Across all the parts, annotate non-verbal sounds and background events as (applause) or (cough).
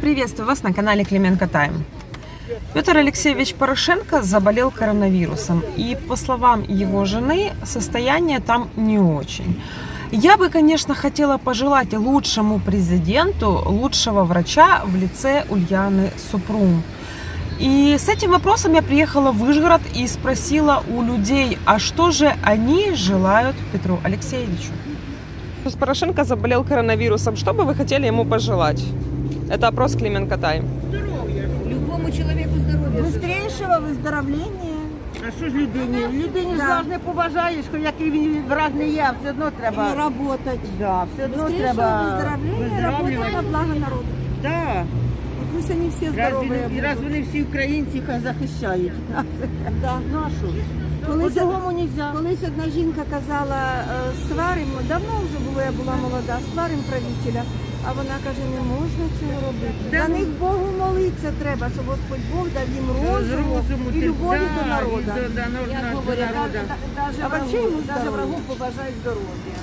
Приветствую вас на канале Клименко Тайм. Петр Алексеевич Порошенко заболел коронавирусом, и по словам его жены, состояние там не очень. Я бы, конечно, хотела пожелать лучшему президенту лучшего врача в лице Ульяны Супрун. И с этим вопросом я приехала в Выжгород и спросила у людей, а что же они желают Петру Алексеевичу. Порошенко заболел коронавирусом. Что бы вы хотели ему пожелать? Это опрос Клименко Тайм. Любому человеку здоров'я. Быстрейшего виздоровлення. А що ж людині? Людині Да. ж завжди поважаєш, який він враг не є, все одно І треба. работать. Да, все одно Быстрейшего треба выздоровления, работать на виздоравлювати. благо народу. Да. И пусть они все Раз, здоровые він- і раз будут. вони всі українці хай захищають. Да. Ну а що? Колись, По-другому нельзя. колись одна жінка казала, е, сваримо, давно вже було, я була молода, сваримо правителя. А вона каже, не можна цього робити. Да. За них Богу молитися треба, щоб Господь Бог дав їм розуму і любові да, до народу. Як говорять. А вообще даже здоров'я. врагу побажай здоров'я.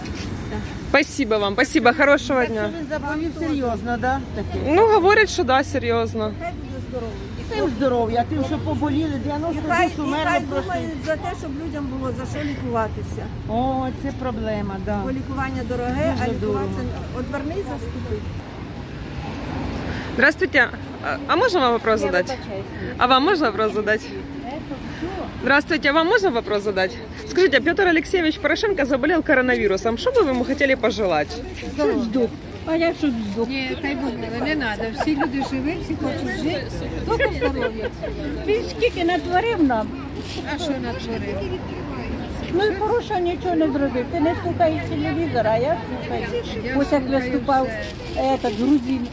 Спасибо вам, спасибо, хорошого дня. що він заповів серйозно, да? Ну, говорят, что да, серйозно. Хай буде здоровий. Тим здоров'я, тим, що поболіли, 90 Нехай, душ умерло нехай просто. думають за те, щоб людям було за що лікуватися. О, це проблема, да. Бо лікування дороге, а Дуже лікуватися одверний заступить. Здравствуйте. А- А можно вам вопрос задать? А вам можно вопрос задать? Здравствуйте, а вам можно вопрос задать? Скажите, Петр Алексеевич Порошенко заболел коронавирусом. Что бы вы ему хотели пожелать? А я що здох? Ні, хай буде, не треба. Всі люди живі, всі хочуть жити. Тільки здоров'я. Він скільки натворив нам, А що натворив? ну і Поруша нічого не зробив. Ти не слухаєш телевізора, а я слухаю. Ось як виступав этот, грузин.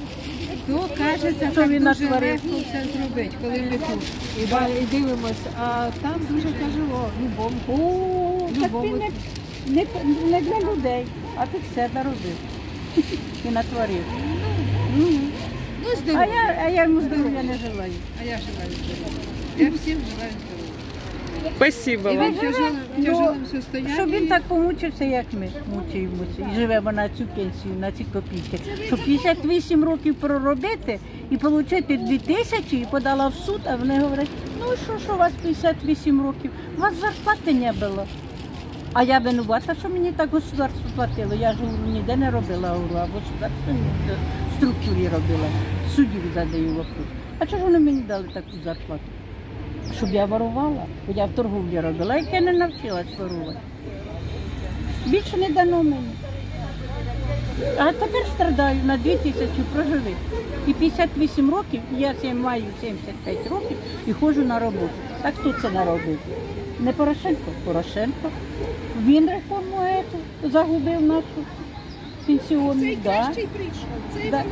То кажеться, Що він дуже натворив? легко все зробити, коли ми тут. І, ба- і дивимося, а там дуже тяжело, любому. О, так не, не, не для людей, а ти все наробив. І натворив. Мгм. Ну, А здоров'я. я, а я йому здоров'я не желаю. А я желаю здоров'я. Я всім желаю здоров'я. Спасибо вам. він в тяжелому, в Ну, тяжелому. Щоб він так помучився, як ми мучаємося. І живемо на цю пенсію, на ці копійки. Щоб 58 років проробити і отримати 2 тисячі, і подала в суд, а вони говорять, ну що, що у вас 58 років? У вас зарплати не було. А я винувата, що мені так государство платило. Я ж ніде не робила, а в государственній в структурі робила. Суддів задаю вопрос. А чого ж вони мені дали таку зарплату? Щоб я ворувала, бо я в торговлі робила, як я не навчилась ворувати. Більше не дано мені. А тепер страдаю на 2 тисячі проживих. І 58 років, я маю 75 років і ходжу на роботу. Так хто це наробив? Не Порошенко? Порошенко. Він реформу ету загубив нашу пенсіонну. Да. Да.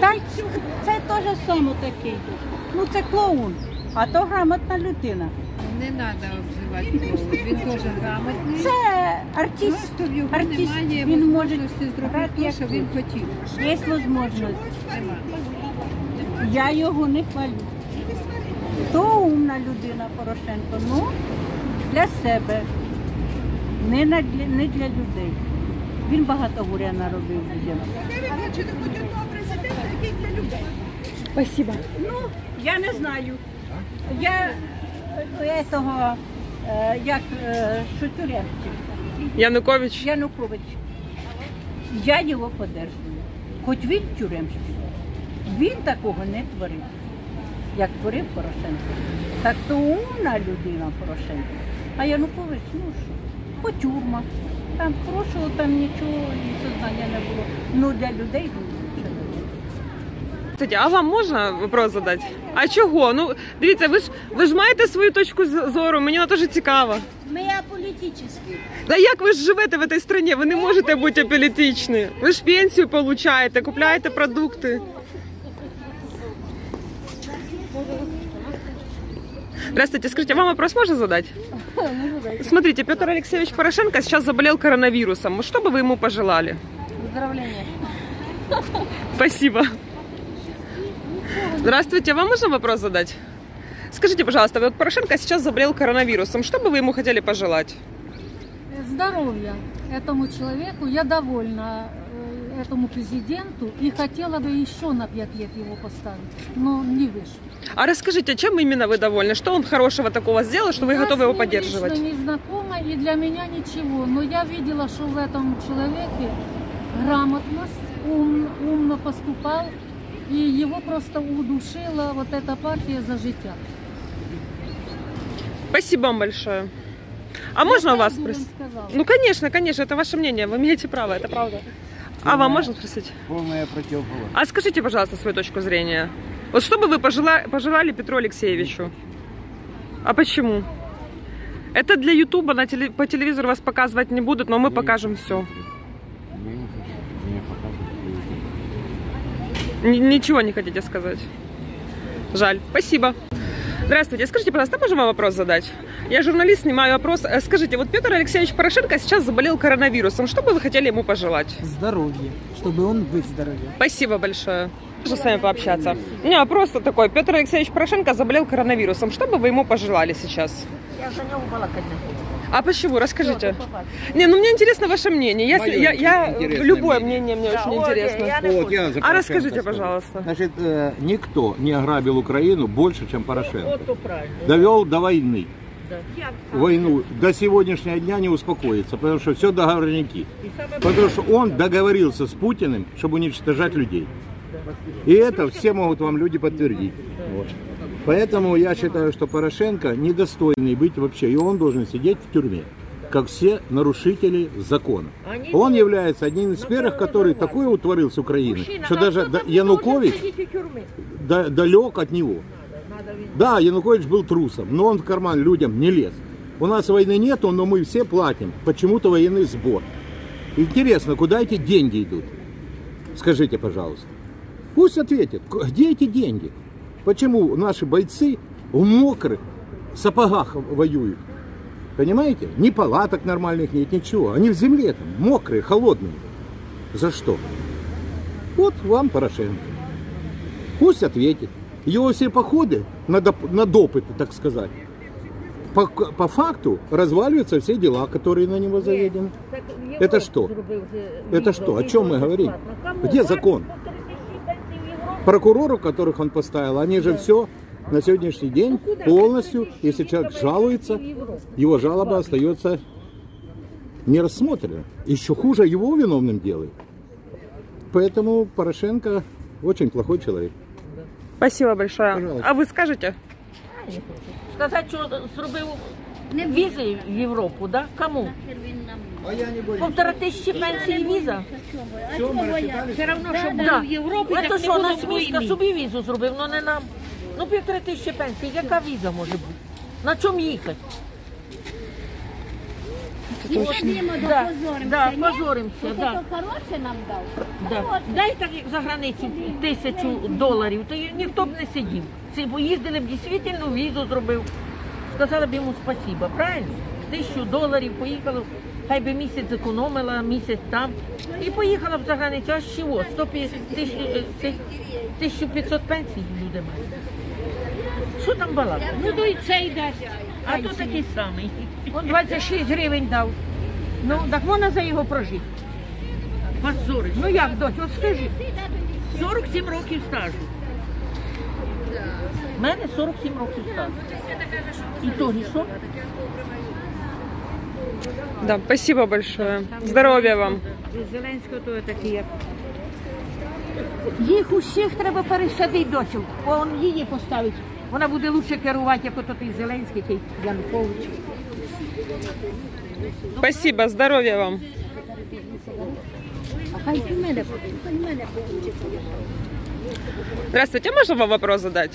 Та й це теж саме такий. Ну це клоун, а то грамотна людина. Не треба обзивати просто. Він теж грамотний. Це артист. Просто в його артист. немає Він може можливості зробити грати те, як що він хотів. Є можливість. Нема. Я його не хвалю. То умна людина Порошенко, ну для себе, не, на, для- не для людей. Він багато горя наробив людям. Спасибо. Ну, я не знаю. Я е, того, е, як е, що тюремщик, Янукович. Янукович. Я його подержую. Хоч він тюремщик. Він такого не творив, як творив Порошенко. Так то умна людина Порошенко. А Янукович, ну що, по тюрмах. Там хорошого там нічого і сознання не було. Ну для людей він лучше не а вам можна вопрос задати? А чого? Ну, дивіться, ви ж ви ж маєте свою точку зору, мені вона теж цікава. Ми аполітичні. Да як ви ж живете в цій країні? Ви не можете бути аполітичні. Ви ж пенсію получаєте, купляєте продукти. Здравствуйте, скажите, вам вопрос можно задать? Смотрите, Петр Алексеевич Порошенко сейчас заболел коронавирусом. Что бы вы ему пожелали? Выздоровлення. Спасибо. Здравствуйте, вам можно вопрос задать? Скажите, пожалуйста, вот Порошенко сейчас заболел коронавирусом. Что бы вы ему хотели пожелать? здоровья этому человеку. Я довольна этому президенту и хотела бы еще на пять лет его поставить, но не вышло. А расскажите, чем именно вы довольны? Что он хорошего такого сделал, что вы Я готовы его поддерживать? лично не знакома, и для меня ничего. Но я видела, что в этом человеке грамотность, ум, умно поступал, и его просто удушила вот эта партия за життя. Спасибо вам большое. А можно у вас спросить? Ну, конечно, конечно, это ваше мнение, вы имеете право, это правда. А вам можно спросить? Полная противоположность. А скажите, пожалуйста, свою точку зрения. Вот что бы вы пожела- пожелали Петру Алексеевичу? А почему? Это для Ютуба, на теле- по телевизору вас показывать не будут, но мы покажем все. Я не хочу меня показывать. Ничего не хотите сказать? Жаль. Спасибо. Здравствуйте. Скажите, пожалуйста, можно вам вопрос задать? Я журналист, снимаю опрос. Э, Скажите, вот Петр Алексеевич Порошенко сейчас заболел коронавирусом. Что бы вы хотели ему пожелать? здоровье, чтобы он выздоровел. Спасибо большое. Можно с вами пообщаться. У меня вопрос такой. Петр Алексеевич Порошенко заболел коронавирусом. Что бы вы ему пожелали сейчас? Я за нього балакати не хочу. А почему? Расскажите. Не, ну мне интересно ваше мнение. Я, Моё я, я любое мнение. мнение мне очень ой, интересно. я Вот я А расскажите, скажу. пожалуйста. Значит, э, никто не ограбил Украину больше, чем Порошенко. От то правильно. Довел до войны. Да. Войну до сегодняшнего дня не успокоится, потому что все договорники. Потому что он договорился с Путиным, чтобы уничтожать людей. И это все могут вам люди подтвердить. Вот. Поэтому я считаю, что Порошенко недостойный быть вообще, и он должен сидеть в тюрьме, как все нарушители закона. Он является одним из первых, который такое утворил с Украиной, Мужчина, что даже Янукович далек от него. Да, Янукович был трусом, но он в карман людям не лез. У нас войны нету, но мы все платим. Почему-то военный сбор. Интересно, куда эти деньги идут? Скажите, пожалуйста. Пусть ответят, к- где эти деньги? Почему наши бойцы в мокрых сапогах воюют? Понимаете? Ни палаток нормальных нет, ничего. Они в земле там, мокрые, холодные. За что? Вот вам Порошенко. Пусть ответит. Его все походы на, доп- на допыты, так сказать, по, по факту разваливаются все дела, которые на него заведены. Так Это Європу что? зробив же Это відео, что? О відео чем мы говорим? безплатно. Кому? Где закон? Прокуроров, которых он поставил, они же все на сегодняшний день полностью, если человек жалуется, его жалоба остается не рассмотрена. Еще хуже его виновным делает. Поэтому Порошенко очень плохой человек. Спасибо большое. Пожалуйста. А вы скажете? Сказати, що зробив візи в Європу, да? Кому? Полтора тисячі пенсії віза? Все равно, що да. в Європі, Це що, міська собі візу зробив, але не нам. Ну, півтори тисячі пенсії, яка віза може бути? На чому їхати? Да, да, позоримося, да. хороше нам дав. Да. Дай так як за границю тисячу доларів, то й ніхто б не сидів. Ці поїздили б дійсно візу зробив. Сказали б йому спасіба, правильно? Тисячу доларів поїхала, хай би місяць зекономила, місяць там. І поїхала б за границю, аж чого? 150 тисяч- е, ти- 1500 пенсій люди мають. Що там балакати? Ну, то й цей дасть. А то такий самий. Он 26 гривень дав. Ну, так можна за його прожити. Позориш. Ну як, дось, от скажи. 47 років стажу. У мене 47 років стажу. І то і що? Да, спасибо большое. Здоровья вам. Від Зеленського то такі як. Їх усіх треба пересадити досі. Он її поставить. Вона буде лучше керувати, як ото той Зеленський, той Янукович. Спасибо, здоровья вам. Здравствуйте, можно вам вопрос задать?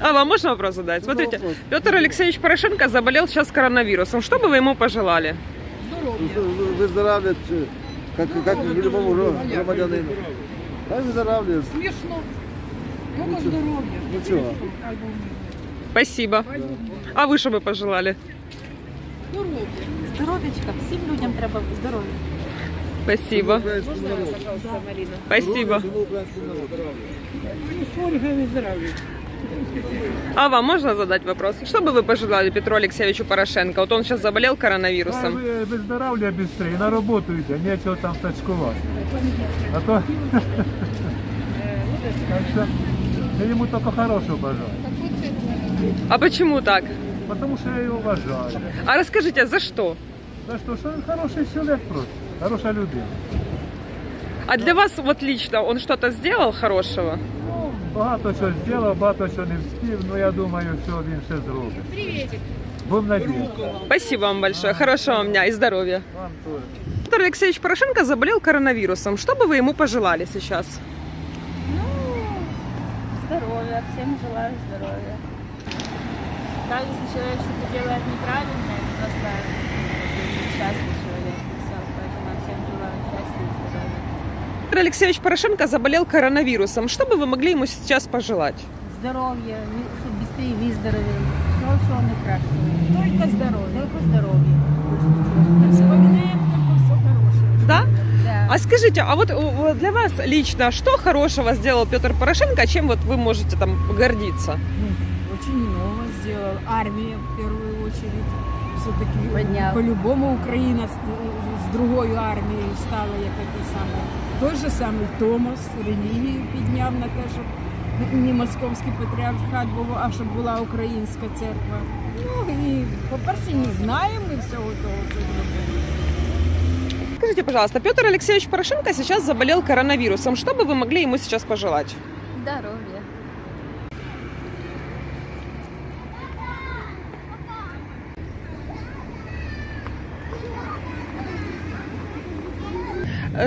А вам можно вопрос задать? Смотрите, Петр Алексеевич Порошенко заболел сейчас коронавирусом. Что бы вы ему пожелали? Выздоравливает, как, как любому гра- громадянину. Хай выздоравливает. Смішно. Только здоров'я. Ну чего? Спасибо. А вы что бы пожелали? Здоров'ячка, всім людям треба здоров'я. Спасибо. Українському народу. Спасибо. Всьому українському народу. Ольга виздоравлює. А вам можно задать вопрос? Что бы вы пожелали Петру Алексеевичу Порошенко? Вот он сейчас заболел коронавирусом. Ви- Виздоравлює швидше, на роботу йде, нічого там тачкувати. А то... (laughs) так що я йому тільки хорошого бажаю. А почему так? Тому що я його вважаю. А расскажите, за что? За що, що він хороший чоловік просто, хороша людина. А для вас вот лично он что-то сделал хорошего? Ну, багато що зробив, багато що не встиг, ну я думаю, що він ще зробить. Привітик. Будемо надіятися. Спасибо вам большое. Хорошего вам дня и здоровья. Вам теж. Петр Алексеевич Порошенко заболел коронавирусом. Что бы вы ему пожелали сейчас? Здоровья, всем желаю здоровья. Даже если человек что-то делает неправильно, это просто несчастный Петр Алексеевич Порошенко заболел коронавирусом. Что бы вы могли ему сейчас пожелать? Здоровья, щоб быстрее выздоровел. Все, что он и. Только здоровье. Только здоровье. Вспоминаем только все хорошее. Да? Да. А скажите, а вот э, для вас лично, что хорошего сделал Петр Порошенко, чем вот вы можете там гордиться? Очень много сделал. Армия в первую очередь. Все-таки по-любому Украина з другою армією стала як те саме. Той же самий Томас релігію підняв на те, щоб не московський патріархат був, а щоб була українська церква. Ну і, по-перше, не знаємо ми всього того, що зробили. Скажите, пожалуйста, Петр Алексеевич Порошенко сейчас заболел коронавирусом. Что бы вы могли ему сейчас пожелать?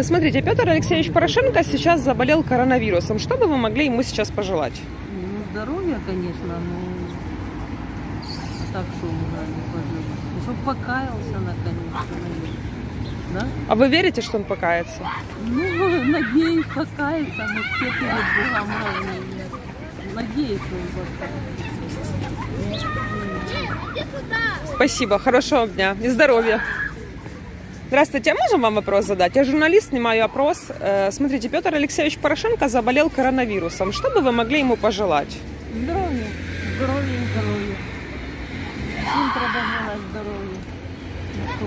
Смотрите, Петр Алексеевич Порошенко сейчас заболел коронавирусом. Что бы вы могли ему сейчас пожелать? Ну, здоровья, конечно, но так что можно не пожелать. Чтобы покаялся наконец-то, наверное. Да? А вы верите, что он покается? Ну, (laughs) надеюсь, покается, мы все перед Богом равны. Надеюсь, он покается. Спасибо, хорошего дня и здоровья. Здравствуйте, а можем вам вопрос задать? Я журналист, снимаю опрос. Э, Смотрите, Петр Алексеевич Порошенко заболел коронавирусом. Что бы вы могли ему пожелать? Здоров'я, здоров'я і здоров'я. Всім треба желати здоров'я. Ну, що,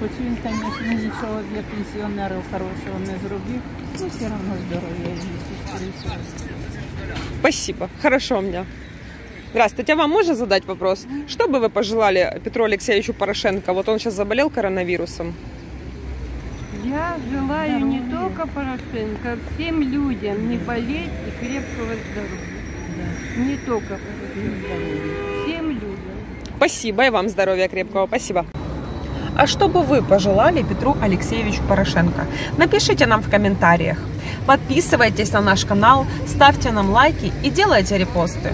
Хоч він, звісно, нічого для пенсіонерів хорошого не зробив, ну все одно здоров'я йому скоріше всього. Спасибо, хорошего дня. Здравствуйте, а вам можно задать вопрос? Что бы вы пожелали Петру Алексеевичу Порошенко? Вот он сейчас заболел коронавирусом. Я желаю не только Порошенко, а всем людям не болеть и крепкого здоровья. Не только Порошенко, всем людям. Спасибо, и вам здоровья крепкого. Спасибо. А что бы вы пожелали Петру Алексеевичу Порошенко? Напишите нам в комментариях. Подписывайтесь на наш канал, ставьте нам лайки и делайте репосты.